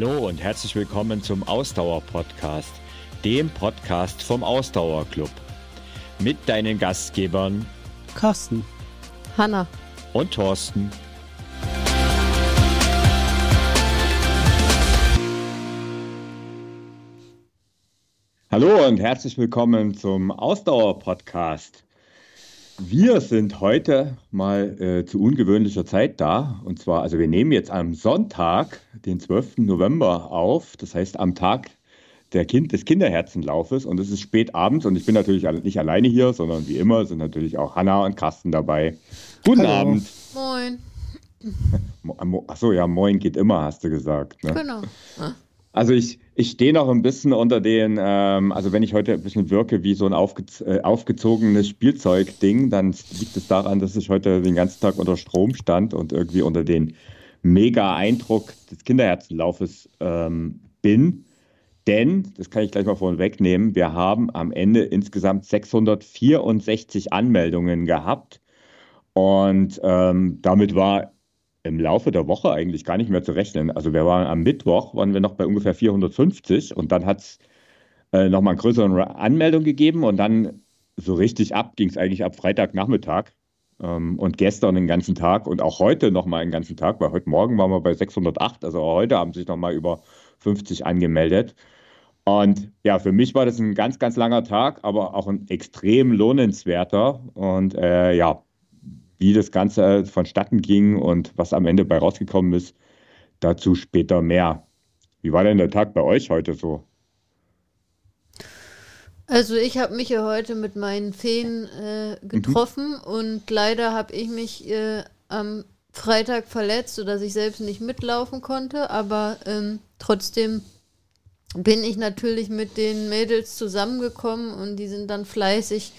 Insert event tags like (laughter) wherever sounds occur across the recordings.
Hallo und herzlich willkommen zum Ausdauer-Podcast, dem Podcast vom Ausdauerclub. Mit deinen Gastgebern Carsten, Hanna und Thorsten. Hallo und herzlich willkommen zum Ausdauer-Podcast. Wir sind heute mal äh, zu ungewöhnlicher Zeit da. Und zwar, also wir nehmen jetzt am Sonntag, den 12. November auf. Das heißt am Tag der kind, des Kinderherzenlaufes. Und es ist spät abends und ich bin natürlich nicht alleine hier, sondern wie immer sind natürlich auch Hanna und Carsten dabei. Guten Hallo. Abend. Moin. Achso, ja, moin geht immer, hast du gesagt. Ne? Genau. Also ich, ich stehe noch ein bisschen unter den, ähm, also wenn ich heute ein bisschen wirke wie so ein aufge äh, aufgezogenes Spielzeugding, dann liegt es daran, dass ich heute den ganzen Tag unter Strom stand und irgendwie unter den Mega-Eindruck des Kinderherzenlaufes ähm, bin. Denn, das kann ich gleich mal vorhin wegnehmen, wir haben am Ende insgesamt 664 Anmeldungen gehabt. Und ähm, damit war im Laufe der Woche eigentlich gar nicht mehr zu rechnen. Also wir waren am Mittwoch, waren wir noch bei ungefähr 450 und dann hat es äh, nochmal eine größere Anmeldung gegeben und dann so richtig ab ging es eigentlich ab Freitagnachmittag ähm, und gestern den ganzen Tag und auch heute nochmal den ganzen Tag, weil heute Morgen waren wir bei 608, also auch heute haben sich nochmal über 50 angemeldet. Und ja, für mich war das ein ganz, ganz langer Tag, aber auch ein extrem lohnenswerter. Und äh, ja, wie das Ganze vonstatten ging und was am Ende bei rausgekommen ist, dazu später mehr. Wie war denn der Tag bei euch heute so? Also ich habe mich ja heute mit meinen Feen äh, getroffen mhm. und leider habe ich mich äh, am Freitag verletzt, sodass ich selbst nicht mitlaufen konnte, aber ähm, trotzdem bin ich natürlich mit den Mädels zusammengekommen und die sind dann fleißig,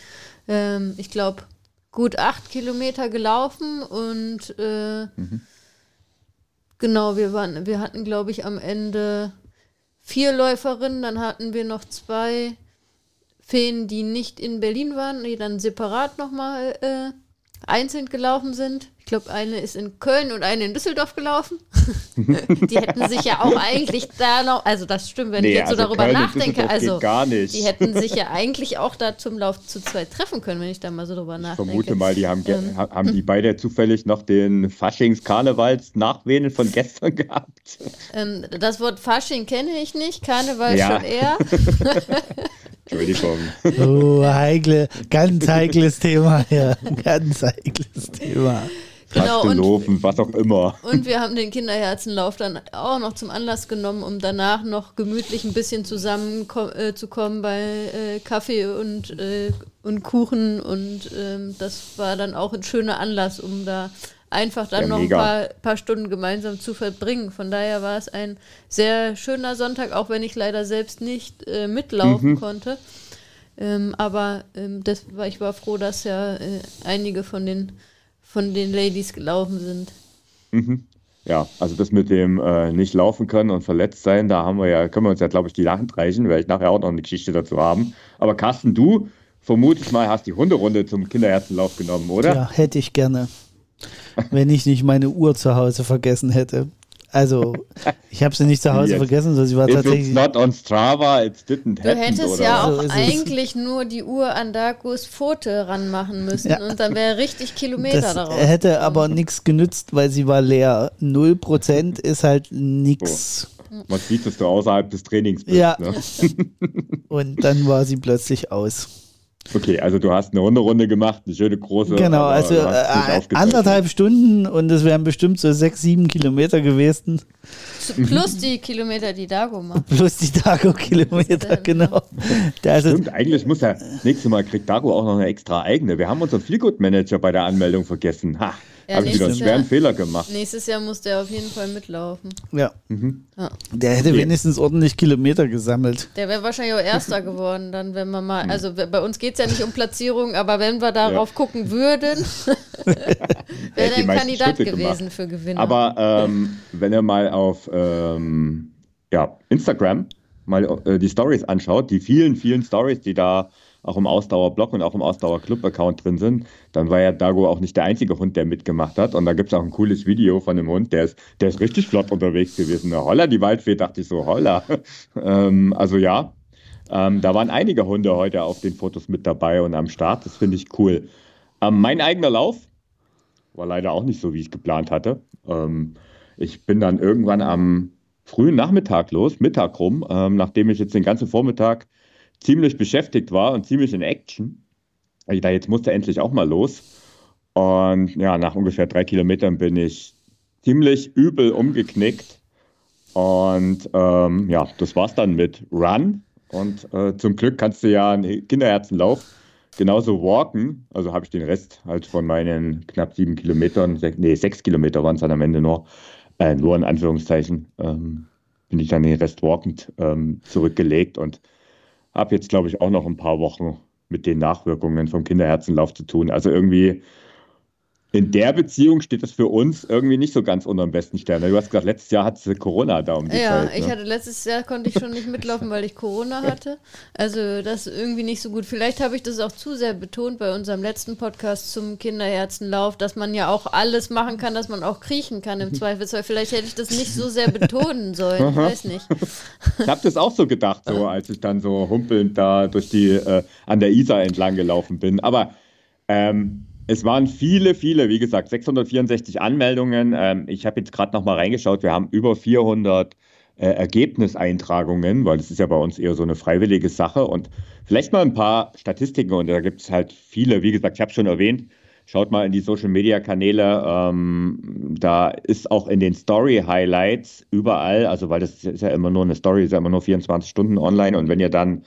ähm, ich glaube, gut acht Kilometer gelaufen und äh, mhm. genau, wir waren, wir hatten, glaube ich, am Ende vier Läuferinnen, dann hatten wir noch zwei Feen, die nicht in Berlin waren, die dann separat nochmal äh, einzeln gelaufen sind. Ich glaube, eine ist in Köln und eine in Düsseldorf gelaufen. (laughs) die hätten sich ja auch eigentlich da noch, also das stimmt, wenn nee, ich jetzt so also darüber Köln nachdenke, also gar nicht. die hätten sich ja eigentlich auch da zum Lauf zu zweit treffen können, wenn ich da mal so drüber nachdenke. Ich vermute mal, die haben, ähm, haben die beide zufällig noch den Faschings-Karnevals-Nachwählen von (laughs) gestern gehabt. Ähm, das Wort Fasching kenne ich nicht, Karneval ja. schon eher. (laughs) Entschuldigung. (laughs) Oh, heikle, ganz heikles Thema hier. Ganz heikles Thema. Genau, und, was auch immer. Und wir haben den Kinderherzenlauf dann auch noch zum Anlass genommen, um danach noch gemütlich ein bisschen zusammenzukommen äh, bei äh, Kaffee und, äh, und Kuchen. Und ähm, das war dann auch ein schöner Anlass, um da einfach dann ja, noch ein paar, paar, Stunden gemeinsam zu verbringen. Von daher war es ein sehr schöner Sonntag, auch wenn ich leider selbst nicht äh, mitlaufen mhm. konnte. Ähm, aber ähm, das war, ich war froh, dass ja äh, einige von den, von den Ladies gelaufen sind. Mhm. Ja, also das mit dem äh, nicht laufen können und verletzt sein, da haben wir ja, können wir uns ja, glaube ich, die Hand reichen, weil ich nachher auch noch eine Geschichte dazu haben. Aber Carsten, du vermute ich mal, hast die Hunderunde zum Kinderherzenlauf genommen, oder? Ja, hätte ich gerne (laughs) wenn ich nicht meine Uhr zu Hause vergessen hätte. Also, ich habe sie nicht zu Hause yes. vergessen, sondern sie war If tatsächlich. It's not on Strava, it didn't happen, Du hättest ja auch so eigentlich nur die Uhr an Darkus Pfote ranmachen müssen ja. und dann wäre richtig Kilometer das daraus. Hätte gekommen. aber nichts genützt, weil sie war leer. Null Prozent ist halt nichts. Oh. Man sieht, dass du außerhalb des Trainings bist. Ja. Ne? und dann war sie plötzlich aus. Okay, also du hast eine Runde gemacht, eine schöne große. Genau, also äh, anderthalb Stunden und es wären bestimmt so sechs, sieben Kilometer gewesen. Plus die Kilometer, die Dago macht. Plus die Dago-Kilometer, genau. Also, Stimmt, eigentlich muss ja, nächstes Mal kriegt Dago auch noch eine extra eigene. Wir haben unseren Feelgood-Manager bei der Anmeldung vergessen. Ha. Ja, Habe ich wieder einen schweren Jahr, Fehler gemacht. Nächstes Jahr muss der auf jeden Fall mitlaufen. Ja. Mhm. ja. Der hätte okay. wenigstens ordentlich Kilometer gesammelt. Der wäre wahrscheinlich auch Erster geworden, dann, wenn man mal. Also bei uns geht es ja nicht um Platzierung, aber wenn wir darauf ja. gucken würden, (laughs) wäre er ein Kandidat Schritte gewesen gemacht. für Gewinner. Aber ähm, wenn ihr mal auf ähm, ja, Instagram mal äh, die Stories anschaut, die vielen, vielen Stories, die da auch im Ausdauerblog und auch im Ausdauer-Club-Account drin sind, dann war ja Dago auch nicht der einzige Hund, der mitgemacht hat. Und da gibt es auch ein cooles Video von einem Hund, der ist, der ist richtig flott unterwegs gewesen. Holla, die Waldfee, dachte ich so, holla. (laughs) ähm, also ja, ähm, da waren einige Hunde heute auf den Fotos mit dabei und am Start. Das finde ich cool. Ähm, mein eigener Lauf war leider auch nicht so, wie ich geplant hatte. Ähm, ich bin dann irgendwann am frühen Nachmittag los, Mittag rum, ähm, nachdem ich jetzt den ganzen Vormittag ziemlich beschäftigt war und ziemlich in Action. Ich da jetzt musste endlich auch mal los. Und ja, nach ungefähr drei Kilometern bin ich ziemlich übel umgeknickt. Und ähm, ja, das war's dann mit Run. Und äh, zum Glück kannst du ja einen Kinderherzenlauf genauso walken. Also habe ich den Rest halt von meinen knapp sieben Kilometern, sech, nee, sechs Kilometer waren es dann am Ende nur, äh, nur in Anführungszeichen, ähm, bin ich dann den Rest walkend ähm, zurückgelegt und habe jetzt, glaube ich, auch noch ein paar Wochen mit den Nachwirkungen vom Kinderherzenlauf zu tun. Also irgendwie in der Beziehung steht es für uns irgendwie nicht so ganz unter dem besten Stern. Du hast gesagt, letztes Jahr hatte Corona da um die ja, Zeit. Ja, ich hatte letztes Jahr konnte ich schon nicht mitlaufen, weil ich Corona hatte. Also das ist irgendwie nicht so gut. Vielleicht habe ich das auch zu sehr betont bei unserem letzten Podcast zum Kinderherzenlauf, dass man ja auch alles machen kann, dass man auch kriechen kann im Zweifelsfall. Vielleicht hätte ich das nicht so sehr betonen sollen. Ich weiß nicht. Ich habe das auch so gedacht, so als ich dann so humpelnd da durch die äh, an der Isar entlang gelaufen bin. Aber ähm, es waren viele, viele, wie gesagt, 664 Anmeldungen. Ähm, ich habe jetzt gerade noch mal reingeschaut. Wir haben über 400 äh, Ergebniseintragungen, weil das ist ja bei uns eher so eine freiwillige Sache. Und vielleicht mal ein paar Statistiken. Und da gibt es halt viele. Wie gesagt, ich habe schon erwähnt, schaut mal in die Social-Media-Kanäle. Ähm, da ist auch in den Story-Highlights überall, also weil das ist ja immer nur eine Story, ist ja immer nur 24 Stunden online. Und wenn ihr dann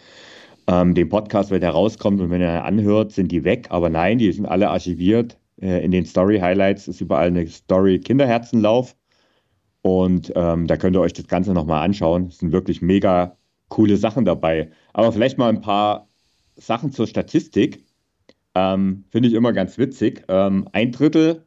ähm, den Podcast, wenn der rauskommt und wenn er anhört, sind die weg. Aber nein, die sind alle archiviert. Äh, in den Story Highlights ist überall eine Story Kinderherzenlauf. Und ähm, da könnt ihr euch das Ganze nochmal anschauen. Es sind wirklich mega coole Sachen dabei. Aber vielleicht mal ein paar Sachen zur Statistik. Ähm, Finde ich immer ganz witzig. Ähm, ein Drittel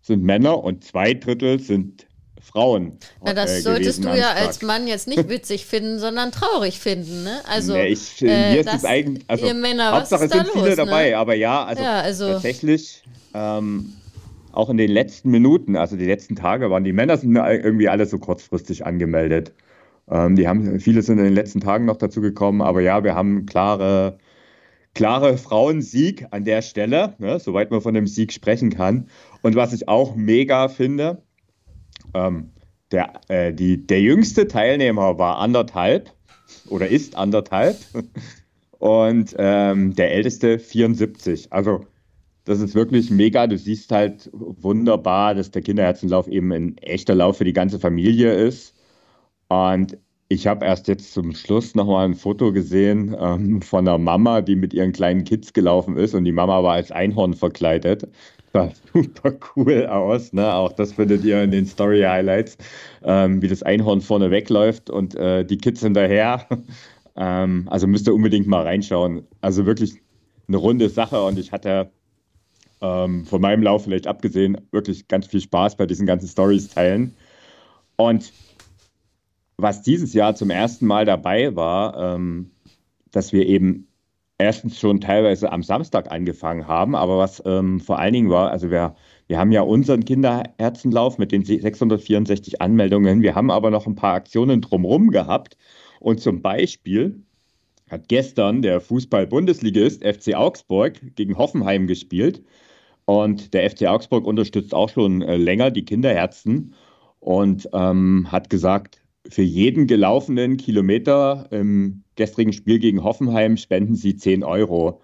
sind Männer und zwei Drittel sind Frauen. Na, das äh, solltest du ja als Mann jetzt nicht witzig (laughs) finden, sondern traurig finden, ne? Also, nee, ich, äh, hier ist es eigentlich, also, ihr Männer, Hauptsache was es sind los, viele ne? dabei, aber ja, also, ja, also tatsächlich, ähm, auch in den letzten Minuten, also die letzten Tage waren die Männer sind irgendwie alle so kurzfristig angemeldet. Ähm, die haben, viele sind in den letzten Tagen noch dazu gekommen, aber ja, wir haben klare, klare Frauensieg an der Stelle, ne, soweit man von dem Sieg sprechen kann. Und was ich auch mega finde, ähm, der, äh, die, der jüngste Teilnehmer war anderthalb oder ist anderthalb (laughs) und ähm, der älteste 74. Also das ist wirklich mega. Du siehst halt wunderbar, dass der Kinderherzenlauf eben ein echter Lauf für die ganze Familie ist. Und ich habe erst jetzt zum Schluss nochmal ein Foto gesehen ähm, von einer Mama, die mit ihren kleinen Kids gelaufen ist und die Mama war als Einhorn verkleidet sah (laughs) super cool aus. Ne? Auch das findet ihr in den Story Highlights, ähm, wie das Einhorn vorne wegläuft und äh, die Kids hinterher. (laughs) ähm, also müsst ihr unbedingt mal reinschauen. Also wirklich eine runde Sache und ich hatte ähm, von meinem Lauf vielleicht abgesehen wirklich ganz viel Spaß bei diesen ganzen Stories teilen. Und was dieses Jahr zum ersten Mal dabei war, ähm, dass wir eben erstens schon teilweise am Samstag angefangen haben, aber was ähm, vor allen Dingen war, also wir, wir haben ja unseren Kinderherzenlauf mit den 664 Anmeldungen, wir haben aber noch ein paar Aktionen drumherum gehabt. Und zum Beispiel hat gestern der Fußball-Bundesligist FC Augsburg gegen Hoffenheim gespielt. Und der FC Augsburg unterstützt auch schon äh, länger die Kinderherzen und ähm, hat gesagt, für jeden gelaufenen Kilometer im gestrigen Spiel gegen Hoffenheim spenden sie 10 Euro.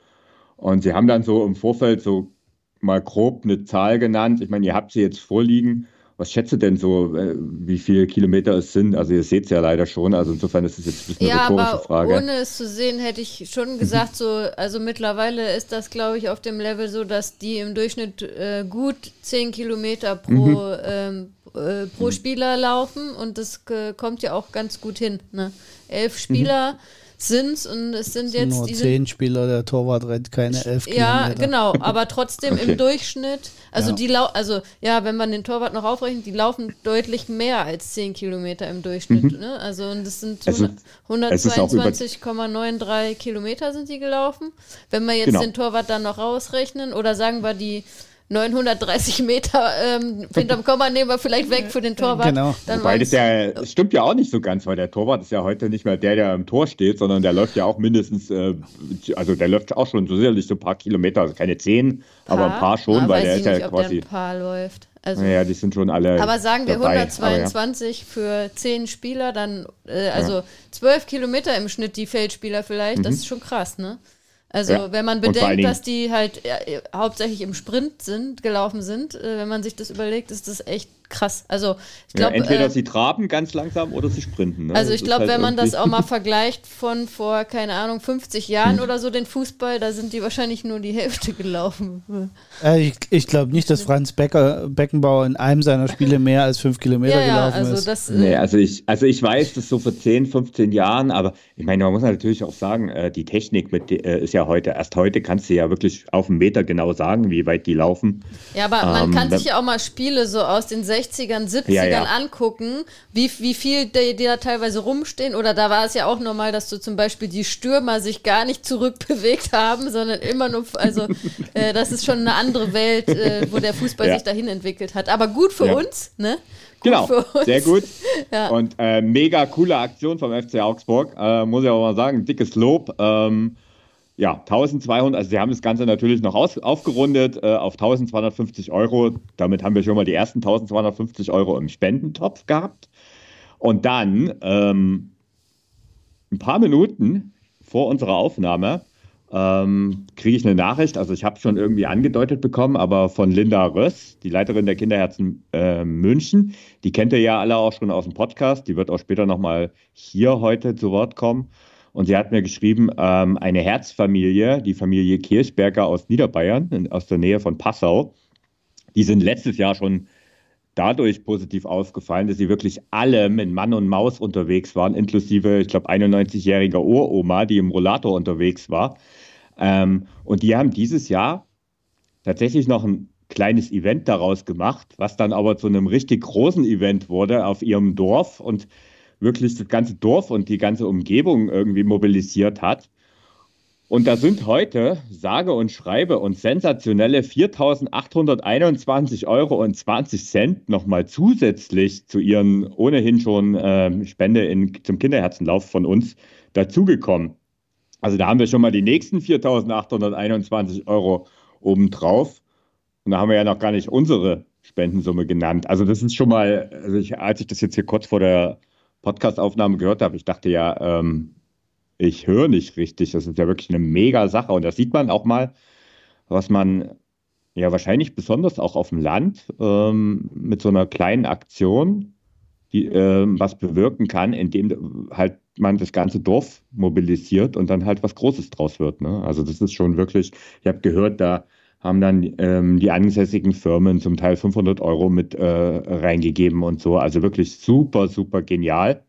Und sie haben dann so im Vorfeld so mal grob eine Zahl genannt. Ich meine, ihr habt sie jetzt vorliegen. Was schätzt ihr denn so, äh, wie viele Kilometer es sind? Also ihr seht es ja leider schon. Also insofern ist es jetzt ein bisschen ja, eine rhetorische aber Frage. Ohne es zu sehen, hätte ich schon gesagt, so, also mittlerweile ist das, glaube ich, auf dem Level so, dass die im Durchschnitt äh, gut 10 Kilometer pro, mhm. ähm, äh, pro mhm. Spieler laufen und das äh, kommt ja auch ganz gut hin. Ne? Elf Spieler. Mhm sind und es sind jetzt nur zehn Spieler, der Torwart rennt keine elf Ja, Kilometer. genau, (laughs) aber trotzdem okay. im Durchschnitt, also ja. die lau also ja, wenn man den Torwart noch aufrechnet, die laufen deutlich mehr als zehn Kilometer im Durchschnitt. Mhm. Ne? Also und das sind 122,93 Kilometer sind die gelaufen. Wenn wir jetzt genau. den Torwart dann noch rausrechnen oder sagen wir die 930 Meter ähm, hinterm Komma nehmen wir vielleicht weg für den Torwart. Genau. Dann Wobei das ja, das stimmt ja auch nicht so ganz, weil der Torwart ist ja heute nicht mehr der, der im Tor steht, sondern der läuft ja auch mindestens, äh, also der läuft auch schon so sicherlich so ein paar Kilometer, also keine zehn, paar? aber ein paar schon, ah, weil der ist ja nicht, quasi. Ob der ein paar läuft. Also, naja, die sind schon alle. Aber sagen wir dabei, 122 ja. für 10 Spieler, dann, äh, also ja. 12 Kilometer im Schnitt die Feldspieler vielleicht, mhm. das ist schon krass, ne? Also ja. wenn man bedenkt, dass die halt äh, hauptsächlich im Sprint sind, gelaufen sind, äh, wenn man sich das überlegt, ist das echt krass. Also ich glaube. Ja, entweder äh, sie traben ganz langsam oder sie sprinten. Ne? Also ich glaube, halt wenn man das auch mal vergleicht von vor, keine Ahnung, 50 Jahren hm. oder so, den Fußball, da sind die wahrscheinlich nur die Hälfte gelaufen. Äh, ich ich glaube nicht, dass Franz Becker, Beckenbauer in einem seiner Spiele mehr als fünf Kilometer ja, gelaufen also ist. Das, äh, nee, also ich, also ich weiß das so vor 10, 15 Jahren, aber ich meine, man muss natürlich auch sagen, äh, die Technik mit, äh, ist ja heute, erst heute kannst du ja wirklich auf einen Meter genau sagen, wie weit die laufen. Ja, aber man ähm, kann sich ja auch mal Spiele so aus den 60 60ern, 70ern ja, ja. angucken, wie, wie viel die, die, da teilweise rumstehen. Oder da war es ja auch normal, dass so zum Beispiel die Stürmer sich gar nicht zurückbewegt (laughs) haben, sondern immer nur, also (laughs) äh, das ist schon eine andere Welt, äh, wo der Fußball ja. sich dahin entwickelt hat. Aber gut für uns, ne? Gut genau, sehr gut. (laughs) Und äh, mega coole Aktion vom FC Augsburg, äh, muss ich auch mal sagen. Dickes Lob. Ähm, ja, 1200, also sie haben das Ganze natürlich noch aus, aufgerundet äh, auf 1250 Euro. Damit haben wir schon mal die ersten 1250 Euro im Spendentopf gehabt. Und dann, ähm, ein paar Minuten vor unserer Aufnahme, ähm, kriege ich eine Nachricht. Also ich habe schon irgendwie angedeutet bekommen, aber von Linda Röss, die Leiterin der Kinderherzen äh, München. Die kennt ihr ja alle auch schon aus dem Podcast. Die wird auch später nochmal hier heute zu Wort kommen. Und sie hat mir geschrieben, ähm, eine Herzfamilie, die Familie Kirchberger aus Niederbayern, aus der Nähe von Passau, die sind letztes Jahr schon dadurch positiv ausgefallen, dass sie wirklich alle mit Mann und Maus unterwegs waren, inklusive, ich glaube, 91-jähriger Uroma, die im Rollator unterwegs war. Ähm, und die haben dieses Jahr tatsächlich noch ein kleines Event daraus gemacht, was dann aber zu einem richtig großen Event wurde auf ihrem Dorf. Und wirklich das ganze Dorf und die ganze Umgebung irgendwie mobilisiert hat. Und da sind heute sage und schreibe und sensationelle 4.821 Euro und 20 Cent nochmal zusätzlich zu ihren ohnehin schon äh, Spende in, zum Kinderherzenlauf von uns dazugekommen. Also da haben wir schon mal die nächsten 4.821 Euro obendrauf. Und da haben wir ja noch gar nicht unsere Spendensumme genannt. Also das ist schon mal, also ich, als ich das jetzt hier kurz vor der Podcastaufnahme gehört habe, ich dachte ja, ähm, ich höre nicht richtig. Das ist ja wirklich eine mega Sache. Und da sieht man auch mal, was man ja wahrscheinlich besonders auch auf dem Land ähm, mit so einer kleinen Aktion, die äh, was bewirken kann, indem halt man das ganze Dorf mobilisiert und dann halt was Großes draus wird. Ne? Also das ist schon wirklich, ich habe gehört, da haben dann ähm, die ansässigen Firmen zum Teil 500 Euro mit äh, reingegeben und so. Also wirklich super, super genial.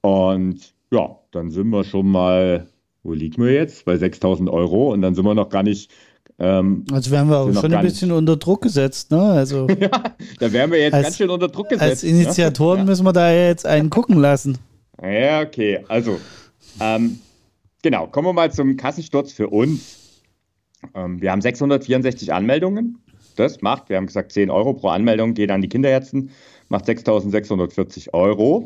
Und ja, dann sind wir schon mal, wo liegen wir jetzt? Bei 6000 Euro und dann sind wir noch gar nicht. Ähm, also werden wir auch schon ein bisschen unter Druck gesetzt, ne? Also (laughs) ja, da werden wir jetzt als, ganz schön unter Druck gesetzt. Als ne? Initiatoren ne? müssen wir da jetzt einen gucken lassen. Ja, okay. Also, ähm, genau, kommen wir mal zum Kassensturz für uns. Ähm, wir haben 664 Anmeldungen. Das macht, wir haben gesagt, 10 Euro pro Anmeldung geht an die Kinderherzen, macht 6.640 Euro.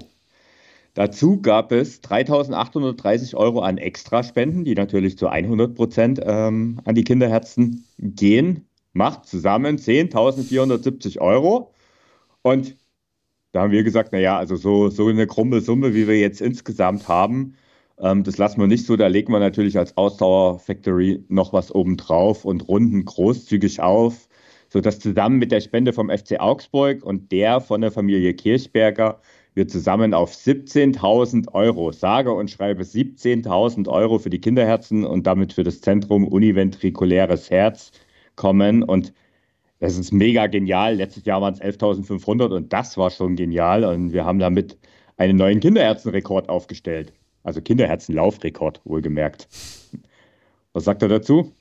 Dazu gab es 3.830 Euro an Extraspenden, die natürlich zu 100 Prozent ähm, an die Kinderherzen gehen. Macht zusammen 10.470 Euro. Und da haben wir gesagt, naja, also so, so eine krumme Summe, wie wir jetzt insgesamt haben, ähm, das lassen wir nicht so. Da legen wir natürlich als Ausdauer Factory noch was obendrauf und runden großzügig auf, sodass zusammen mit der Spende vom FC Augsburg und der von der Familie Kirchberger wir zusammen auf 17.000 Euro, sage und schreibe 17.000 Euro für die Kinderherzen und damit für das Zentrum Univentrikuläres Herz kommen. Und das ist mega genial. Letztes Jahr waren es 11.500 und das war schon genial. Und wir haben damit einen neuen Kinderherzenrekord aufgestellt. Also Kinderherzenlaufrekord, wohlgemerkt. Was sagt er dazu?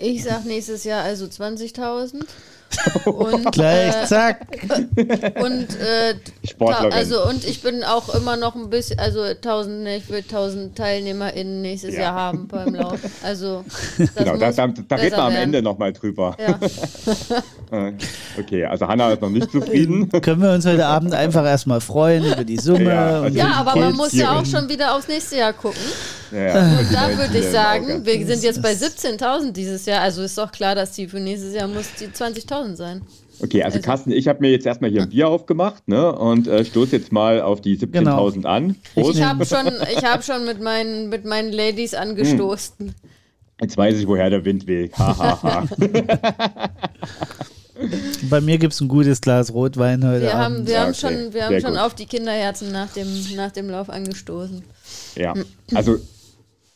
Ich sag nächstes Jahr also 20.000. (laughs) Und, Gleich, äh, zack. (laughs) Und, äh, also, und ich bin auch immer noch ein bisschen, also 1000, ne, ich will 1000 TeilnehmerInnen nächstes ja. Jahr haben beim Lauf. Also, (laughs) genau, da, da, da reden wir am Ende nochmal drüber. Ja. Äh, okay, also Hanna ist noch nicht zufrieden. Können wir uns heute Abend einfach erstmal freuen über die Summe. Ja, also ja aber man muss ja auch schon wieder aufs nächste Jahr gucken. Ja, und da würde ich sagen, wir sind jetzt bei 17.000 dieses Jahr, also ist doch klar, dass die für nächstes Jahr muss die 20.000 sein. Okay, also, also Carsten, ich habe mir jetzt erstmal hier ein Bier aufgemacht ne, und äh, stoße jetzt mal auf die 17.000 genau. an. Prost. Ich habe schon, hab schon mit, meinen, mit meinen Ladies angestoßen. Hm. Jetzt weiß ich, woher der Wind weht. Ha, ha, ha. (laughs) Bei mir gibt es ein gutes Glas Rotwein heute wir Abend. Haben, wir haben, okay. schon, wir haben schon auf die Kinderherzen nach dem, nach dem Lauf angestoßen. Ja, also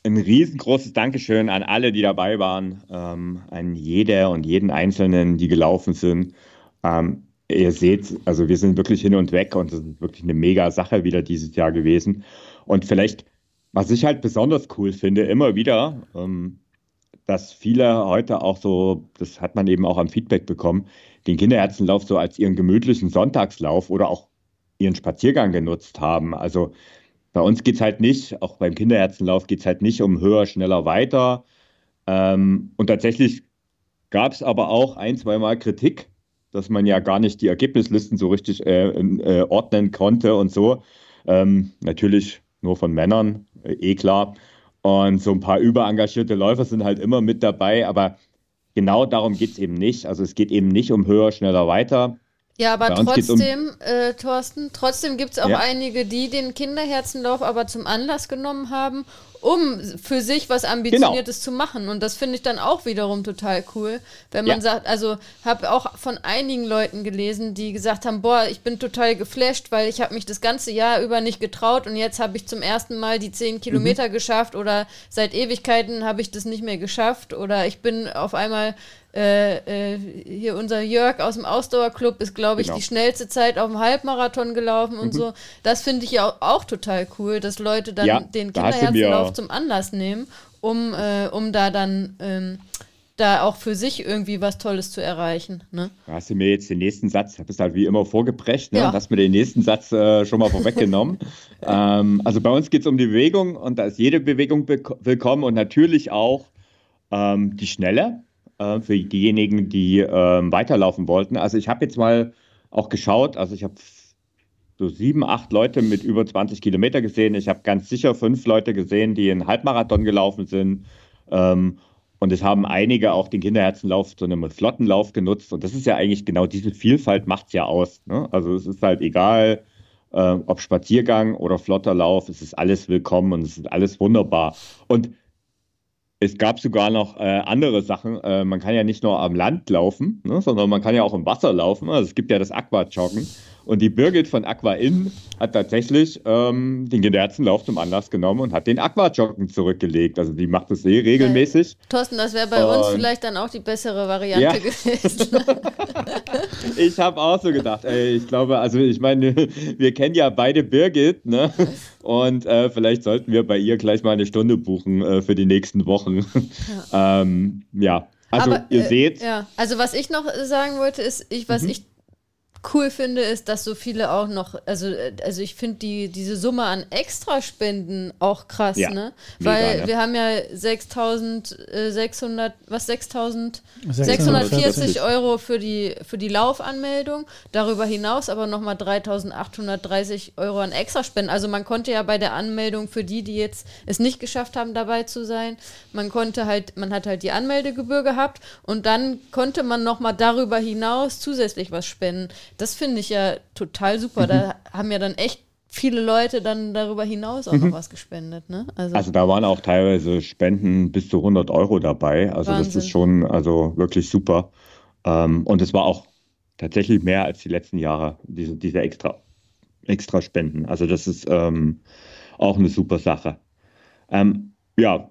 ein riesengroßes Dankeschön an alle, die dabei waren, ähm, an jeder und jeden Einzelnen, die gelaufen sind. Ähm, ihr seht, also wir sind wirklich hin und weg und es ist wirklich eine mega Sache wieder dieses Jahr gewesen. Und vielleicht, was ich halt besonders cool finde, immer wieder, ähm, dass viele heute auch so, das hat man eben auch am Feedback bekommen, den Kinderherzenlauf so als ihren gemütlichen Sonntagslauf oder auch ihren Spaziergang genutzt haben. Also bei uns geht es halt nicht, auch beim Kinderherzenlauf geht es halt nicht um höher, schneller, weiter. Ähm, und tatsächlich gab es aber auch ein, zweimal Kritik, dass man ja gar nicht die Ergebnislisten so richtig äh, äh, ordnen konnte und so. Ähm, natürlich nur von Männern, äh, eh klar. Und so ein paar überengagierte Läufer sind halt immer mit dabei, aber genau darum geht es eben nicht. Also es geht eben nicht um höher, schneller, weiter. Ja, aber trotzdem, um äh, Thorsten, trotzdem gibt es auch ja. einige, die den Kinderherzenlauf aber zum Anlass genommen haben, um für sich was Ambitioniertes genau. zu machen. Und das finde ich dann auch wiederum total cool, wenn man ja. sagt, also habe auch von einigen Leuten gelesen, die gesagt haben, boah, ich bin total geflasht, weil ich habe mich das ganze Jahr über nicht getraut und jetzt habe ich zum ersten Mal die zehn Kilometer mhm. geschafft oder seit Ewigkeiten habe ich das nicht mehr geschafft oder ich bin auf einmal äh, äh, hier unser Jörg aus dem Ausdauerclub ist, glaube ich, genau. die schnellste Zeit auf dem Halbmarathon gelaufen und mhm. so. Das finde ich ja auch, auch, total cool, dass Leute dann ja, den Kinderherzenlauf zum Anlass nehmen, um, äh, um da dann ähm, da auch für sich irgendwie was Tolles zu erreichen. Ne? Da hast du mir jetzt den nächsten Satz, bist halt wie immer vorgeprescht, ne? Ja. hast mir den nächsten Satz äh, schon mal vorweggenommen. (laughs) ähm, also bei uns geht es um die Bewegung und da ist jede Bewegung willkommen und natürlich auch ähm, die schnelle äh, für diejenigen, die äh, weiterlaufen wollten. Also ich habe jetzt mal auch geschaut, also ich habe so sieben, acht Leute mit über 20 Kilometer gesehen. Ich habe ganz sicher fünf Leute gesehen, die einen Halbmarathon gelaufen sind. Ähm, und es haben einige auch den Kinderherzenlauf zu einem Flottenlauf genutzt. Und das ist ja eigentlich genau diese Vielfalt macht es ja aus. Ne? Also es ist halt egal, äh, ob Spaziergang oder flotter Lauf, es ist alles willkommen und es ist alles wunderbar. Und es gab sogar noch äh, andere Sachen. Äh, man kann ja nicht nur am Land laufen, ne, sondern man kann ja auch im Wasser laufen. Also es gibt ja das Aquajoggen. Und die Birgit von Aqua Inn hat tatsächlich ähm, den Generzenlauf zum Anlass genommen und hat den Aquajoggen zurückgelegt. Also die macht das sehr regelmäßig. Ja. Thorsten, das wäre bei und, uns vielleicht dann auch die bessere Variante ja. gewesen. (laughs) ich habe auch so gedacht. Ey, ich glaube, also ich meine, wir kennen ja beide Birgit, ne? Und äh, vielleicht sollten wir bei ihr gleich mal eine Stunde buchen äh, für die nächsten Wochen. Ja. (laughs) ähm, ja. Also Aber, ihr äh, seht. Ja, also was ich noch sagen wollte, ist, ich, was mhm. ich cool finde, ist, dass so viele auch noch, also, also ich finde die, diese Summe an Extraspenden auch krass, ja, ne? Weil mega, wir haben ja 6600, was 6640 Euro für die, für die Laufanmeldung, darüber hinaus aber nochmal 3830 Euro an Extraspenden. Also man konnte ja bei der Anmeldung für die, die jetzt es nicht geschafft haben, dabei zu sein, man konnte halt, man hat halt die Anmeldegebühr gehabt und dann konnte man nochmal darüber hinaus zusätzlich was spenden. Das finde ich ja total super. Mhm. Da haben ja dann echt viele Leute dann darüber hinaus auch mhm. noch was gespendet. Ne? Also, also, da waren auch teilweise Spenden bis zu 100 Euro dabei. Also Wahnsinn. das ist schon also wirklich super. Ähm, und es war auch tatsächlich mehr als die letzten Jahre, diese, diese extra, extra Spenden. Also das ist ähm, auch eine super Sache. Ähm, ja,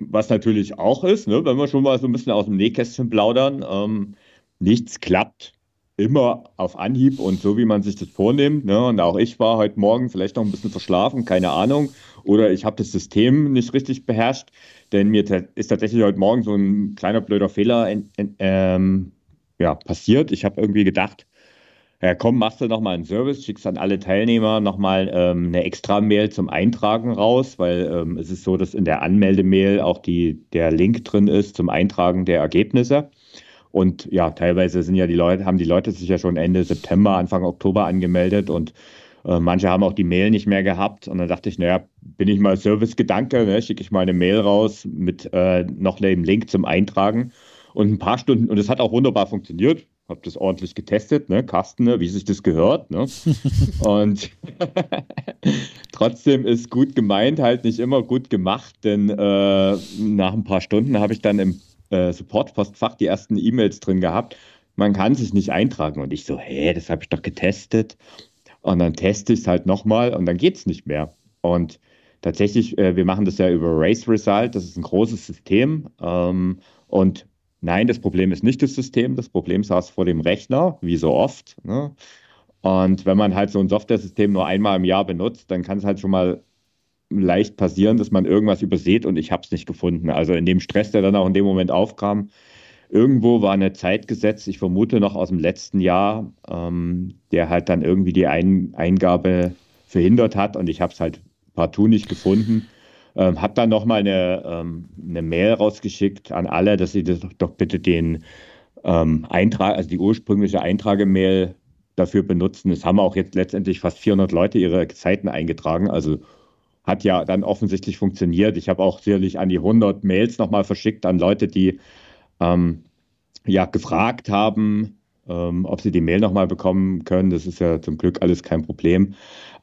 was natürlich auch ist, ne, wenn wir schon mal so ein bisschen aus dem Nähkästchen plaudern, ähm, nichts klappt immer auf Anhieb und so, wie man sich das vornimmt. Ne? Und auch ich war heute Morgen vielleicht noch ein bisschen verschlafen, keine Ahnung. Oder ich habe das System nicht richtig beherrscht, denn mir ist tatsächlich heute Morgen so ein kleiner blöder Fehler in, in, ähm, ja, passiert. Ich habe irgendwie gedacht, ja, komm, machst du nochmal einen Service, schickst an alle Teilnehmer nochmal ähm, eine extra Mail zum Eintragen raus, weil ähm, es ist so, dass in der Anmeldemail auch die, der Link drin ist zum Eintragen der Ergebnisse. Und ja, teilweise sind ja die Leute, haben die Leute sich ja schon Ende September, Anfang Oktober angemeldet und äh, manche haben auch die Mail nicht mehr gehabt. Und dann dachte ich, naja, bin ich mal Service-Gedanke, ne, schicke ich mal eine Mail raus mit äh, noch dem Link zum Eintragen. Und ein paar Stunden, und es hat auch wunderbar funktioniert. Habe das ordentlich getestet, ne, Carsten, ne, wie sich das gehört. Ne? (laughs) und (laughs) trotzdem ist gut gemeint halt nicht immer gut gemacht, denn äh, nach ein paar Stunden habe ich dann im äh, Support-Postfach die ersten E-Mails drin gehabt. Man kann sich nicht eintragen. Und ich so, hä, das habe ich doch getestet. Und dann teste ich es halt nochmal und dann geht es nicht mehr. Und tatsächlich, äh, wir machen das ja über Race Result, das ist ein großes System. Ähm, und nein, das Problem ist nicht das System, das Problem saß vor dem Rechner, wie so oft. Ne? Und wenn man halt so ein Software-System nur einmal im Jahr benutzt, dann kann es halt schon mal leicht passieren, dass man irgendwas übersieht und ich habe es nicht gefunden. Also in dem Stress, der dann auch in dem Moment aufkam, irgendwo war eine Zeit gesetzt, ich vermute noch aus dem letzten Jahr, ähm, der halt dann irgendwie die Ein Eingabe verhindert hat und ich habe es halt partout nicht gefunden. Ähm, habe dann nochmal eine, ähm, eine Mail rausgeschickt an alle, dass sie das doch, bitte den ähm, Eintrag, also die ursprüngliche Eintragemail dafür benutzen. Es haben auch jetzt letztendlich fast 400 Leute ihre Zeiten eingetragen, also hat ja dann offensichtlich funktioniert. Ich habe auch sicherlich an die 100 Mails nochmal verschickt an Leute, die ähm, ja gefragt haben, ähm, ob sie die Mail nochmal bekommen können. Das ist ja zum Glück alles kein Problem.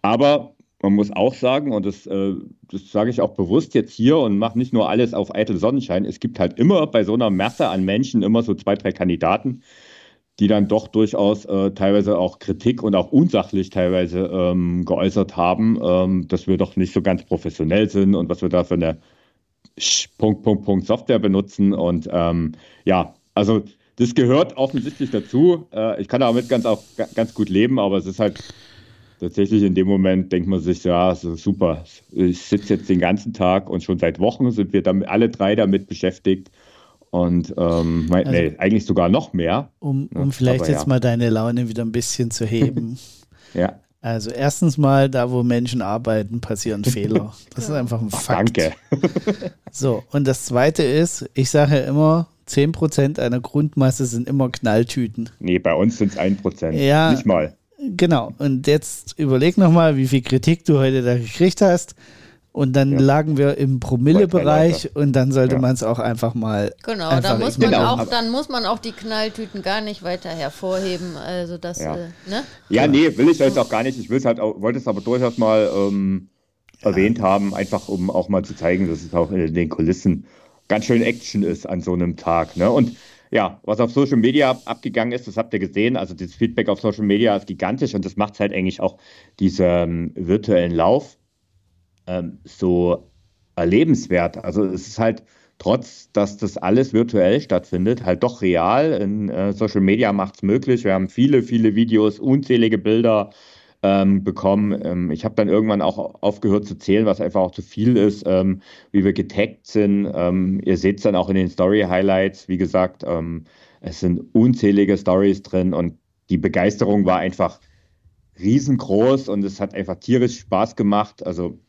Aber man muss auch sagen, und das, äh, das sage ich auch bewusst jetzt hier und mache nicht nur alles auf eitel Sonnenschein, es gibt halt immer bei so einer Masse an Menschen immer so zwei, drei Kandidaten, die dann doch durchaus äh, teilweise auch Kritik und auch unsachlich teilweise ähm, geäußert haben, ähm, dass wir doch nicht so ganz professionell sind und was wir da für eine Punkt, Punkt, Punkt Software benutzen. Und ähm, ja, also das gehört offensichtlich dazu. Äh, ich kann damit ganz auch ganz gut leben, aber es ist halt tatsächlich in dem Moment denkt man sich, ja, super. Ich sitze jetzt den ganzen Tag und schon seit Wochen sind wir damit, alle drei damit beschäftigt und ähm, also, nee, eigentlich sogar noch mehr. Um, um vielleicht Aber, jetzt ja. mal deine Laune wieder ein bisschen zu heben. (laughs) ja. Also erstens mal, da wo Menschen arbeiten, passieren (laughs) Fehler. Das ist einfach ein Ach, Fakt. Danke. (laughs) so, und das Zweite ist, ich sage ja immer, 10% einer Grundmasse sind immer Knalltüten. Nee, bei uns sind es 1%. Ja, nicht mal. Genau. Und jetzt überleg nochmal, wie viel Kritik du heute da gekriegt hast. Und dann ja. lagen wir im Promille-Bereich und dann sollte ja. man es auch einfach mal. Genau, einfach dann, muss man genau. auch, dann muss man auch die Knalltüten gar nicht weiter hervorheben. Also das, ja, äh, ne? ja nee, will ich jetzt auch gar nicht. Ich will halt auch, wollte es aber durchaus mal ähm, erwähnt haben, einfach um auch mal zu zeigen, dass es auch in den Kulissen ganz schön Action ist an so einem Tag. Ne? Und ja, was auf Social Media abgegangen ist, das habt ihr gesehen. Also das Feedback auf Social Media ist gigantisch und das macht halt eigentlich auch diesen ähm, virtuellen Lauf ähm, so erlebenswert. Also es ist halt trotz, dass das alles virtuell stattfindet, halt doch real. In äh, Social Media macht es möglich. Wir haben viele, viele Videos, unzählige Bilder ähm, bekommen. Ähm, ich habe dann irgendwann auch aufgehört zu zählen, was einfach auch zu viel ist, ähm, wie wir getaggt sind. Ähm, ihr seht es dann auch in den Story-Highlights. Wie gesagt, ähm, es sind unzählige Stories drin und die Begeisterung war einfach riesengroß und es hat einfach tierisch Spaß gemacht. Also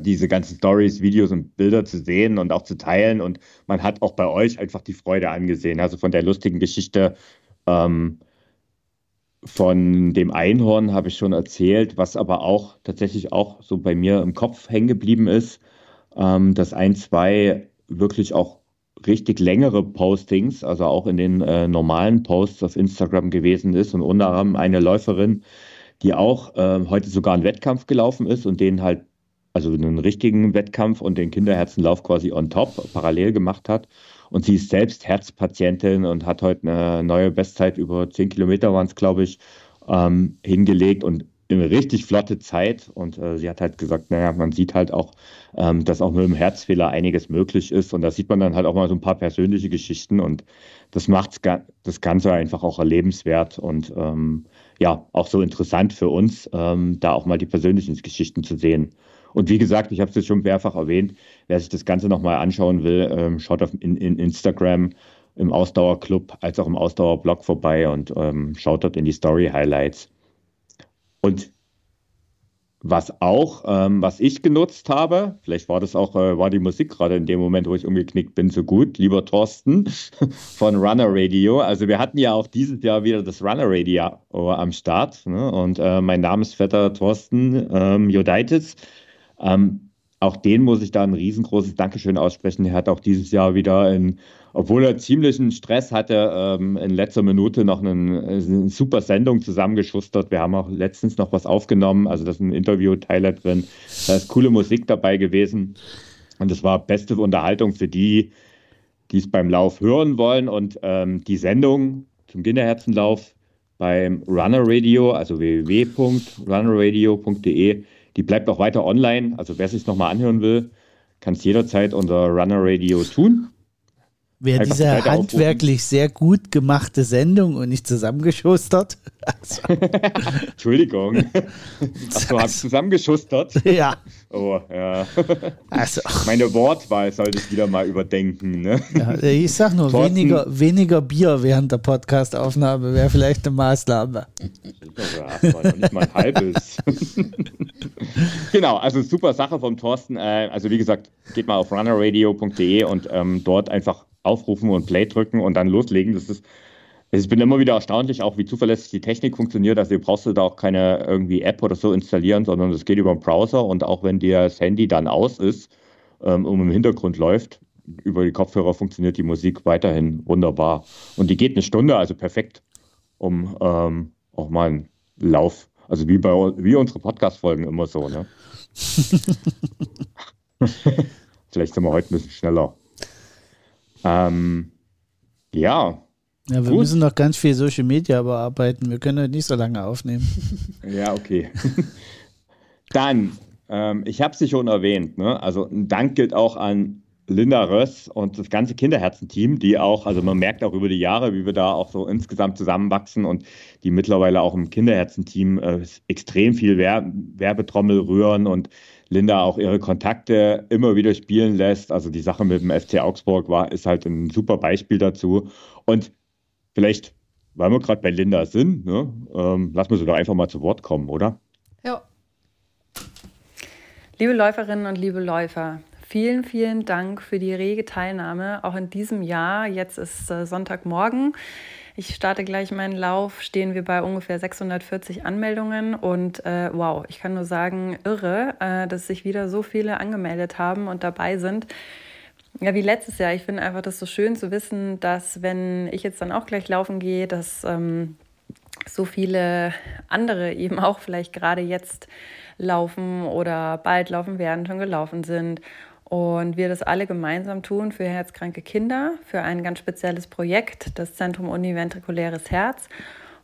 diese ganzen Stories, Videos und Bilder zu sehen und auch zu teilen. Und man hat auch bei euch einfach die Freude angesehen. Also von der lustigen Geschichte ähm, von dem Einhorn habe ich schon erzählt, was aber auch tatsächlich auch so bei mir im Kopf hängen geblieben ist, ähm, dass ein, zwei wirklich auch richtig längere Postings, also auch in den äh, normalen Posts auf Instagram gewesen ist und unter anderem eine Läuferin, die auch äh, heute sogar einen Wettkampf gelaufen ist und den halt also einen richtigen Wettkampf und den Kinderherzenlauf quasi on top parallel gemacht hat. Und sie ist selbst Herzpatientin und hat heute eine neue Bestzeit über 10 Kilometer waren es, glaube ich, ähm, hingelegt. Und eine richtig flotte Zeit und äh, sie hat halt gesagt, naja, man sieht halt auch, ähm, dass auch mit dem Herzfehler einiges möglich ist und da sieht man dann halt auch mal so ein paar persönliche Geschichten und das macht das Ganze einfach auch erlebenswert und ähm, ja, auch so interessant für uns, ähm, da auch mal die persönlichen Geschichten zu sehen. Und wie gesagt, ich habe es jetzt schon mehrfach erwähnt, wer sich das Ganze nochmal anschauen will, ähm, schaut auf in, in Instagram im Ausdauerclub als auch im Ausdauerblog vorbei und ähm, schaut dort in die Story-Highlights. Und was auch, ähm, was ich genutzt habe, vielleicht war das auch, äh, war die Musik gerade in dem Moment, wo ich umgeknickt bin, so gut, lieber Thorsten (laughs) von Runner Radio. Also wir hatten ja auch dieses Jahr wieder das Runner Radio am Start. Ne? Und äh, mein Namensvetter Thorsten ähm, Jodaitis, ähm, auch den muss ich da ein riesengroßes Dankeschön aussprechen. Er hat auch dieses Jahr wieder in obwohl er ziemlichen Stress hatte, ähm, in letzter Minute noch einen, eine super Sendung zusammengeschustert. Wir haben auch letztens noch was aufgenommen, also da ist ein Interview-Teiler drin. Da ist coole Musik dabei gewesen. Und es war beste Unterhaltung für die, die es beim Lauf hören wollen. Und ähm, die Sendung zum Kinderherzenlauf beim Runner Radio, also www.runnerradio.de, die bleibt auch weiter online. Also wer sich nochmal anhören will, kann es jederzeit unter Runner Radio tun. Wäre diese handwerklich sehr gut gemachte Sendung und nicht zusammengeschustert. Also. (laughs) (laughs) Entschuldigung. Achso, hast du zusammengeschustert? Ja. Oh, ja. Also. Meine Wortwahl sollte ich wieder mal überdenken. Ne? Ja, ich sag nur, weniger, weniger Bier während der Podcastaufnahme wäre vielleicht eine Maßnahme. Ja, war nicht mal ein halbes. (laughs) genau, also super Sache vom Thorsten. Äh, also wie gesagt, geht mal auf runnerradio.de und ähm, dort einfach aufrufen und Play drücken und dann loslegen. Das ist, ich bin immer wieder erstaunlich, auch wie zuverlässig die Technik funktioniert. Also du brauchst da auch keine irgendwie App oder so installieren, sondern das geht über den Browser und auch wenn dir das Handy dann aus ist ähm, und im Hintergrund läuft, über die Kopfhörer funktioniert die Musik weiterhin wunderbar. Und die geht eine Stunde, also perfekt, um ähm, auch mal einen Lauf, also wie bei wie unsere Podcast-Folgen immer so, ne? (laughs) Vielleicht sind wir heute ein bisschen schneller. Ähm, ja. Ja, wir Gut. müssen noch ganz viel Social Media bearbeiten. Wir können nicht so lange aufnehmen. (laughs) Ja, okay. (laughs) Dann, ähm, ich habe sie schon erwähnt, ne? also ein Dank gilt auch an Linda Röss und das ganze Kinderherzen-Team, die auch, also man merkt auch über die Jahre, wie wir da auch so insgesamt zusammenwachsen und die mittlerweile auch im Kinderherzen-Team äh, extrem viel Werbetrommel rühren und Linda auch ihre Kontakte immer wieder spielen lässt. Also die Sache mit dem FC Augsburg war, ist halt ein super Beispiel dazu. Und vielleicht, weil wir gerade bei Linda sind, ne, ähm, lassen wir sie doch einfach mal zu Wort kommen, oder? Ja. Liebe Läuferinnen und liebe Läufer, vielen, vielen Dank für die rege Teilnahme, auch in diesem Jahr. Jetzt ist äh, Sonntagmorgen. Ich starte gleich meinen Lauf, stehen wir bei ungefähr 640 Anmeldungen und äh, wow, ich kann nur sagen, irre, äh, dass sich wieder so viele angemeldet haben und dabei sind. Ja, wie letztes Jahr. Ich finde einfach das so schön zu wissen, dass wenn ich jetzt dann auch gleich laufen gehe, dass ähm, so viele andere (laughs) eben auch vielleicht gerade jetzt laufen oder bald laufen werden, schon gelaufen sind und wir das alle gemeinsam tun für herzkranke Kinder, für ein ganz spezielles Projekt, das Zentrum Univentrikuläres Herz.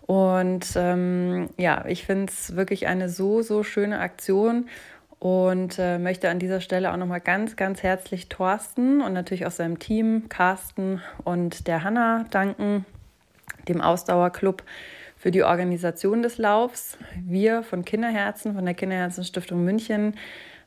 Und ähm, ja, ich finde es wirklich eine so, so schöne Aktion und äh, möchte an dieser Stelle auch nochmal ganz, ganz herzlich Thorsten und natürlich auch seinem Team, Carsten und der Hanna danken, dem Ausdauerclub für die Organisation des Laufs. Wir von Kinderherzen, von der Kinderherzenstiftung München,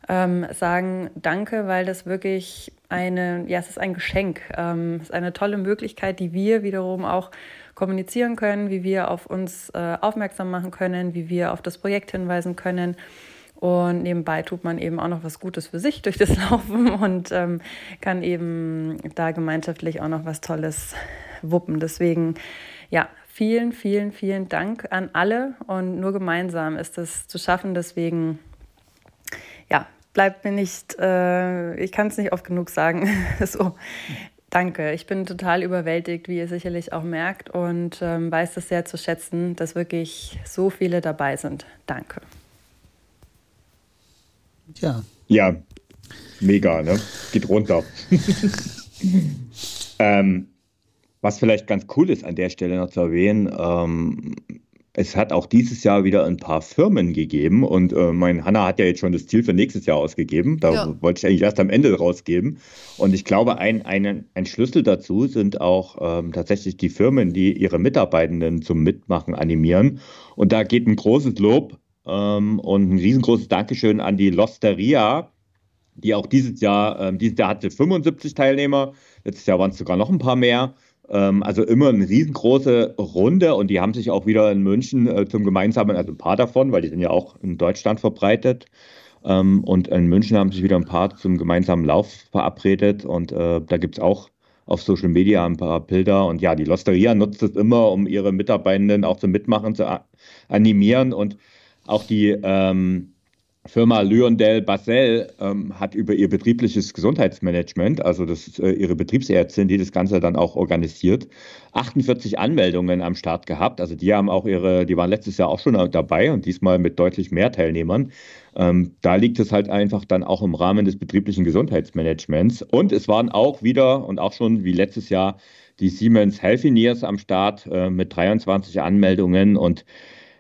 ähm, sagen Danke, weil das wirklich eine, ja, es ist ein Geschenk. Ähm, es ist eine tolle Möglichkeit, die wir wiederum auch kommunizieren können, wie wir auf uns äh, aufmerksam machen können, wie wir auf das Projekt hinweisen können. Und nebenbei tut man eben auch noch was Gutes für sich durch das (laughs) Laufen und ähm, kann eben da gemeinschaftlich auch noch was Tolles wuppen. Deswegen, ja, vielen, vielen, vielen Dank an alle und nur gemeinsam ist es zu schaffen. Deswegen ja, bleibt mir nicht, äh, ich kann es nicht oft genug sagen. (laughs) so, danke. Ich bin total überwältigt, wie ihr sicherlich auch merkt und ähm, weiß es sehr zu schätzen, dass wirklich so viele dabei sind. Danke. Ja. Ja, mega, ne? Geht runter. (laughs) ähm, was vielleicht ganz cool ist an der Stelle noch zu erwähnen, ähm, es hat auch dieses Jahr wieder ein paar Firmen gegeben und äh, mein Hanna hat ja jetzt schon das Ziel für nächstes Jahr ausgegeben. Da ja. wollte ich eigentlich erst am Ende rausgeben. Und ich glaube, ein, ein, ein Schlüssel dazu sind auch ähm, tatsächlich die Firmen, die ihre Mitarbeitenden zum Mitmachen animieren. Und da geht ein großes Lob ähm, und ein riesengroßes Dankeschön an die Losteria, die auch dieses Jahr, ähm, dieses Jahr hatte 75 Teilnehmer, letztes Jahr waren es sogar noch ein paar mehr. Ähm, also immer eine riesengroße Runde und die haben sich auch wieder in München äh, zum gemeinsamen, also ein paar davon, weil die sind ja auch in Deutschland verbreitet. Ähm, und in München haben sich wieder ein paar zum gemeinsamen Lauf verabredet und äh, da gibt es auch auf Social Media ein paar Bilder. Und ja, die Losteria nutzt es immer, um ihre Mitarbeitenden auch zum Mitmachen zu animieren und auch die ähm, Firma Lyondell Basel ähm, hat über ihr betriebliches Gesundheitsmanagement, also das äh, ihre Betriebsärztin, die das Ganze dann auch organisiert, 48 Anmeldungen am Start gehabt. Also die haben auch ihre, die waren letztes Jahr auch schon dabei und diesmal mit deutlich mehr Teilnehmern. Ähm, da liegt es halt einfach dann auch im Rahmen des betrieblichen Gesundheitsmanagements. Und es waren auch wieder und auch schon wie letztes Jahr die Siemens Healthineers am Start äh, mit 23 Anmeldungen und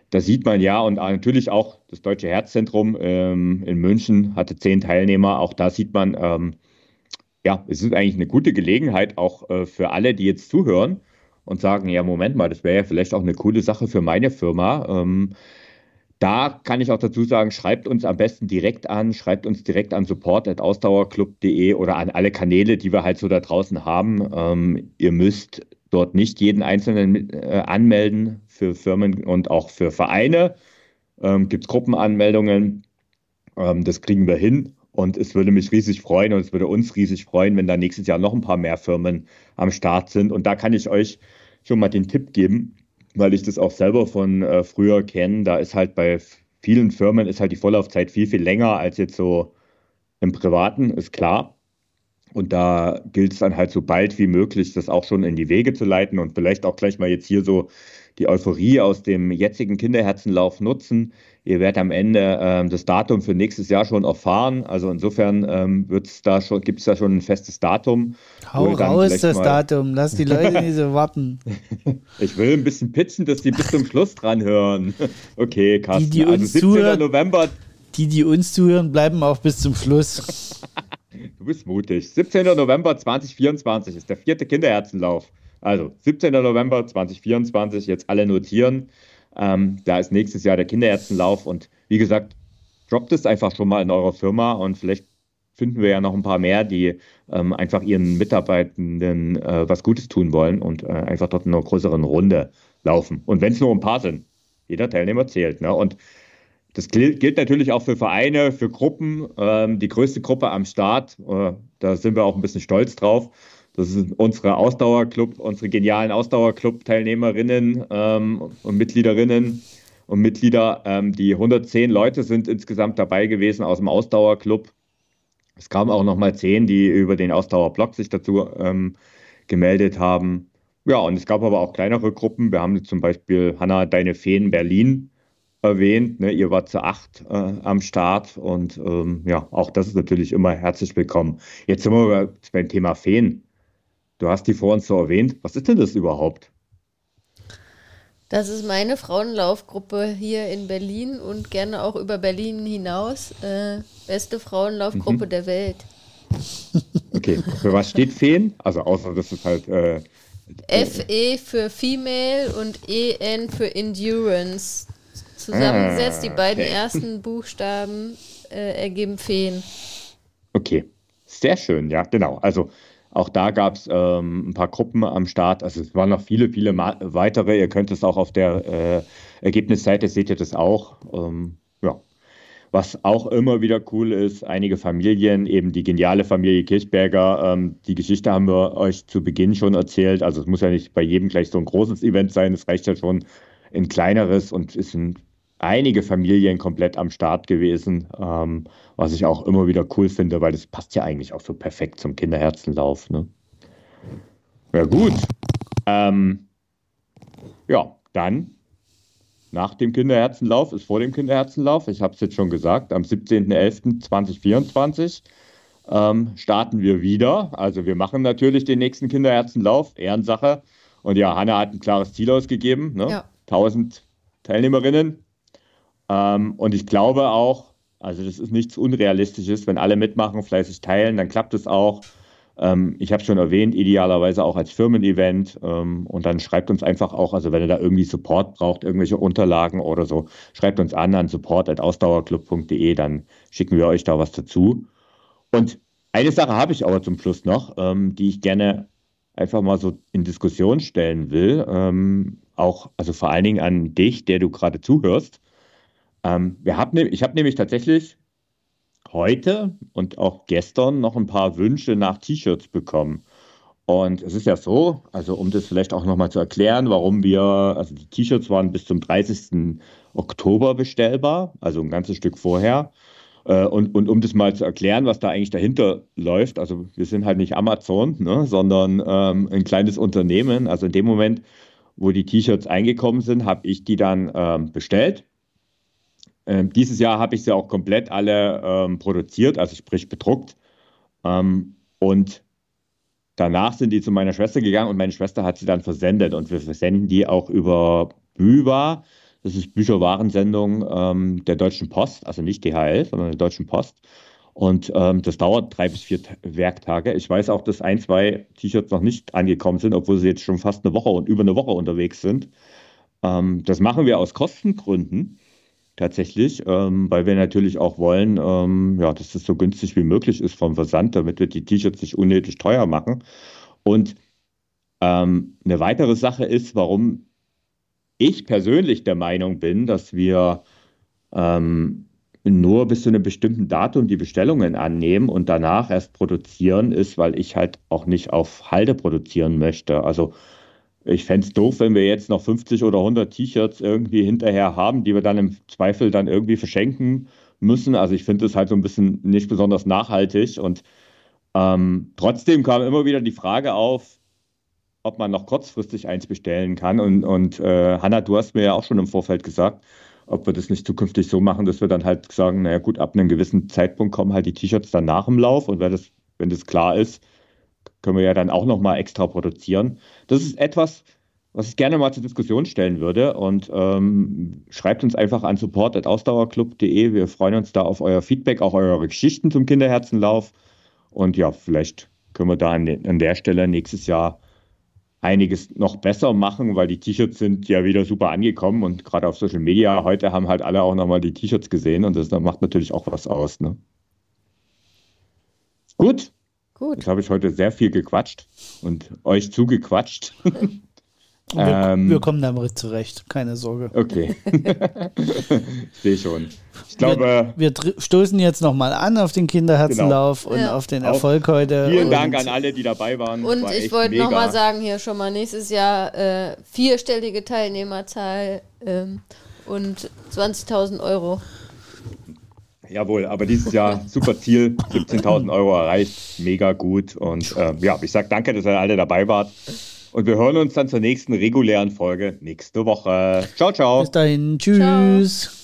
da sieht man ja, und natürlich auch das Deutsche Herzzentrum ähm, in München hatte zehn Teilnehmer. Auch da sieht man, ähm, ja, es ist eigentlich eine gute Gelegenheit auch äh, für alle, die jetzt zuhören und sagen, ja, Moment mal, das wäre ja vielleicht auch eine coole Sache für meine Firma. Ähm, da kann ich auch dazu sagen, schreibt uns am besten direkt an, schreibt uns direkt an support.ausdauerclub.de oder an alle Kanäle, die wir halt so da draußen haben. Ähm, ihr müsst dort nicht jeden Einzelnen äh, anmelden für Firmen und auch für Vereine. Ähm, Gibt es Gruppenanmeldungen? Ähm, das kriegen wir hin. Und es würde mich riesig freuen und es würde uns riesig freuen, wenn da nächstes Jahr noch ein paar mehr Firmen am Start sind. Und da kann ich euch schon mal den Tipp geben, weil ich das auch selber von äh, früher kenne. Da ist halt bei vielen Firmen ist halt die Vorlaufzeit viel, viel länger als jetzt so im Privaten, ist klar. Und da gilt es dann halt so bald wie möglich, das auch schon in die Wege zu leiten und vielleicht auch gleich mal jetzt hier so die Euphorie aus dem jetzigen Kinderherzenlauf nutzen. Ihr werdet am Ende ähm, das Datum für nächstes Jahr schon erfahren. Also insofern ähm, da gibt es da schon ein festes Datum. Hau raus das Datum, lass die Leute nicht so warten. (laughs) ich will ein bisschen pitchen, dass die bis zum Schluss dran hören. (laughs) Okay, Carsten. Die, die also uns also 17. Zuhören, November. Die, die uns zuhören, bleiben auch bis zum Schluss. (laughs) Du bist mutig. 17. November 2024 ist der vierte Kinderherzenlauf. Also 17. November 2024, jetzt alle notieren. Ähm, da ist nächstes Jahr der Kinderherzenlauf und wie gesagt, droppt es einfach schon mal in eurer Firma und vielleicht finden wir ja noch ein paar mehr, die ähm, einfach ihren Mitarbeitenden äh, was Gutes tun wollen und äh, einfach dort in einer größeren Runde laufen. Und wenn es nur ein paar sind, jeder Teilnehmer zählt. Ne? Und das gilt natürlich auch für Vereine, für Gruppen. Ähm, die größte Gruppe am Start, äh, da sind wir auch ein bisschen stolz drauf. Das sind unsere Ausdauerclub, unsere genialen Ausdauerclub-Teilnehmerinnen ähm, und Mitgliederinnen und Mitglieder. Ähm, die 110 Leute sind insgesamt dabei gewesen aus dem Ausdauerclub. Es kamen auch noch mal zehn, die über den Ausdauerblog sich dazu ähm, gemeldet haben. Ja, und es gab aber auch kleinere Gruppen. Wir haben zum Beispiel Hanna Deine Feen Berlin erwähnt. Ne? Ihr wart zu acht äh, am Start und ähm, ja, auch das ist natürlich immer herzlich willkommen. Jetzt sind wir beim Thema Feen. Du hast die vor uns so erwähnt. Was ist denn das überhaupt? Das ist meine Frauenlaufgruppe hier in Berlin und gerne auch über Berlin hinaus. Äh, beste Frauenlaufgruppe mhm. der Welt. (laughs) Okay, für was steht Feen? Also außer dass es halt äh, FE für Female und EN für Endurance zusammengesetzt. Ah, die beiden okay. ersten (laughs) Buchstaben äh, ergeben Feen. Okay, sehr schön, ja, genau. Also auch da gab es ähm, ein paar Gruppen am Start. Also es waren noch viele, viele weitere. Ihr könnt es auch auf der äh, Ergebnisseite, seht ihr das auch. Ähm, ja. Was auch immer wieder cool ist, einige Familien, eben die geniale Familie Kirchberger, ähm, die Geschichte haben wir euch zu Beginn schon erzählt. Also es muss ja nicht bei jedem gleich so ein großes Event sein, es reicht ja schon ein kleineres und ist ein einige Familien komplett am Start gewesen, ähm, was ich auch immer wieder cool finde, weil das passt ja eigentlich auch so perfekt zum Kinderherzenlauf. Ne? Ja, gut. Ähm, ja, dann nach dem Kinderherzenlauf ist vor dem Kinderherzenlauf, ich habe es jetzt schon gesagt, am 17.11.2024 ähm, starten wir wieder. Also wir machen natürlich den nächsten Kinderherzenlauf, Ehrensache. Und ja, Hanna hat ein klares Ziel ausgegeben. Ne? Ja. 1000 Teilnehmerinnen. Ähm, und ich glaube auch, also das ist nichts Unrealistisches, wenn alle mitmachen, fleißig teilen, dann klappt es auch. Ähm, ich habe schon erwähnt, idealerweise auch als Firmen-Event. Ähm, und dann schreibt uns einfach auch, also wenn ihr da irgendwie Support braucht, irgendwelche Unterlagen oder so, schreibt uns an an support.ausdauerclub.de, dann schicken wir euch da was dazu. Und eine Sache habe ich aber zum Schluss noch, ähm, die ich gerne einfach mal so in Diskussion stellen will. Ähm, auch, also vor allen Dingen an dich, der du gerade zuhörst. Ähm, wir hab ne, ich habe nämlich tatsächlich heute und auch gestern noch ein paar Wünsche nach T-Shirts bekommen. Und es ist ja so, also um das vielleicht auch nochmal zu erklären, warum wir, also die T-Shirts waren bis zum 30. Oktober bestellbar, also ein ganzes Stück vorher. Äh, und, und um das mal zu erklären, was da eigentlich dahinter läuft, also wir sind halt nicht Amazon, ne, sondern ähm, ein kleines Unternehmen. Also in dem Moment, wo die T-Shirts eingekommen sind, habe ich die dann ähm, bestellt. Ähm, dieses Jahr habe ich sie auch komplett alle ähm, produziert, also sprich bedruckt. Ähm, und danach sind die zu meiner Schwester gegangen und meine Schwester hat sie dann versendet. Und wir versenden die auch über Büwa. Das ist Bücherwarensendung ähm, der Deutschen Post, also nicht DHL, sondern der Deutschen Post. Und ähm, das dauert drei bis vier Werktage. Ich weiß auch, dass ein, zwei T-Shirts noch nicht angekommen sind, obwohl sie jetzt schon fast eine Woche und über eine Woche unterwegs sind. Ähm, das machen wir aus Kostengründen tatsächlich, ähm, weil wir natürlich auch wollen, ähm, ja, dass das so günstig wie möglich ist vom Versand, damit wir die T-Shirts nicht unnötig teuer machen. Und ähm, eine weitere Sache ist, warum ich persönlich der Meinung bin, dass wir ähm, nur bis zu einem bestimmten Datum die Bestellungen annehmen und danach erst produzieren, ist, weil ich halt auch nicht auf Halde produzieren möchte. Also ich fände es doof, wenn wir jetzt noch 50 oder 100 T-Shirts irgendwie hinterher haben, die wir dann im Zweifel dann irgendwie verschenken müssen. Also ich finde es halt so ein bisschen nicht besonders nachhaltig und ähm, trotzdem kam immer wieder die Frage auf, ob man noch kurzfristig eins bestellen kann. Und, und äh, Hanna, du hast mir ja auch schon im Vorfeld gesagt, ob wir das nicht zukünftig so machen, dass wir dann halt sagen, naja gut, ab einem gewissen Zeitpunkt kommen halt die T-Shirts dann nach dem Lauf und wenn das, wenn das klar ist, können wir ja dann auch nochmal extra produzieren. Das ist etwas, was ich gerne mal zur Diskussion stellen würde und ähm, schreibt uns einfach an support.ausdauerclub.de. Wir freuen uns da auf euer Feedback, auch eure Geschichten zum Kinderherzenlauf und ja, vielleicht können wir da an, an der Stelle nächstes Jahr einiges noch besser machen, weil die T-Shirts sind ja wieder super angekommen und gerade auf Social Media heute haben halt alle auch nochmal die T-Shirts gesehen und das macht natürlich auch was aus. Ne? Gut. Gut. Jetzt habe ich heute sehr viel gequatscht und euch zugequatscht. (laughs) Wir, ähm, wir, kommen damit zurecht, keine Sorge. Okay. (laughs) Sehe schon. Ich glaube. Wir, wir stoßen jetzt nochmal an auf den Kinderherzenlauf genau. und ja. auf den Erfolg Auch heute. Vielen Dank an alle, die dabei waren. Und War ich wollte nochmal sagen, hier schon mal nächstes Jahr äh, vierstellige Teilnehmerzahl ähm, und 20.000 Euro. Jawohl, aber dieses Jahr super Ziel, 17.000 Euro erreicht, mega gut. Und äh, ja, ich sage danke, dass ihr alle dabei wart. Und wir hören uns dann zur nächsten regulären Folge nächste Woche. Ciao, ciao. Bis dahin. Tschüss. Ciao.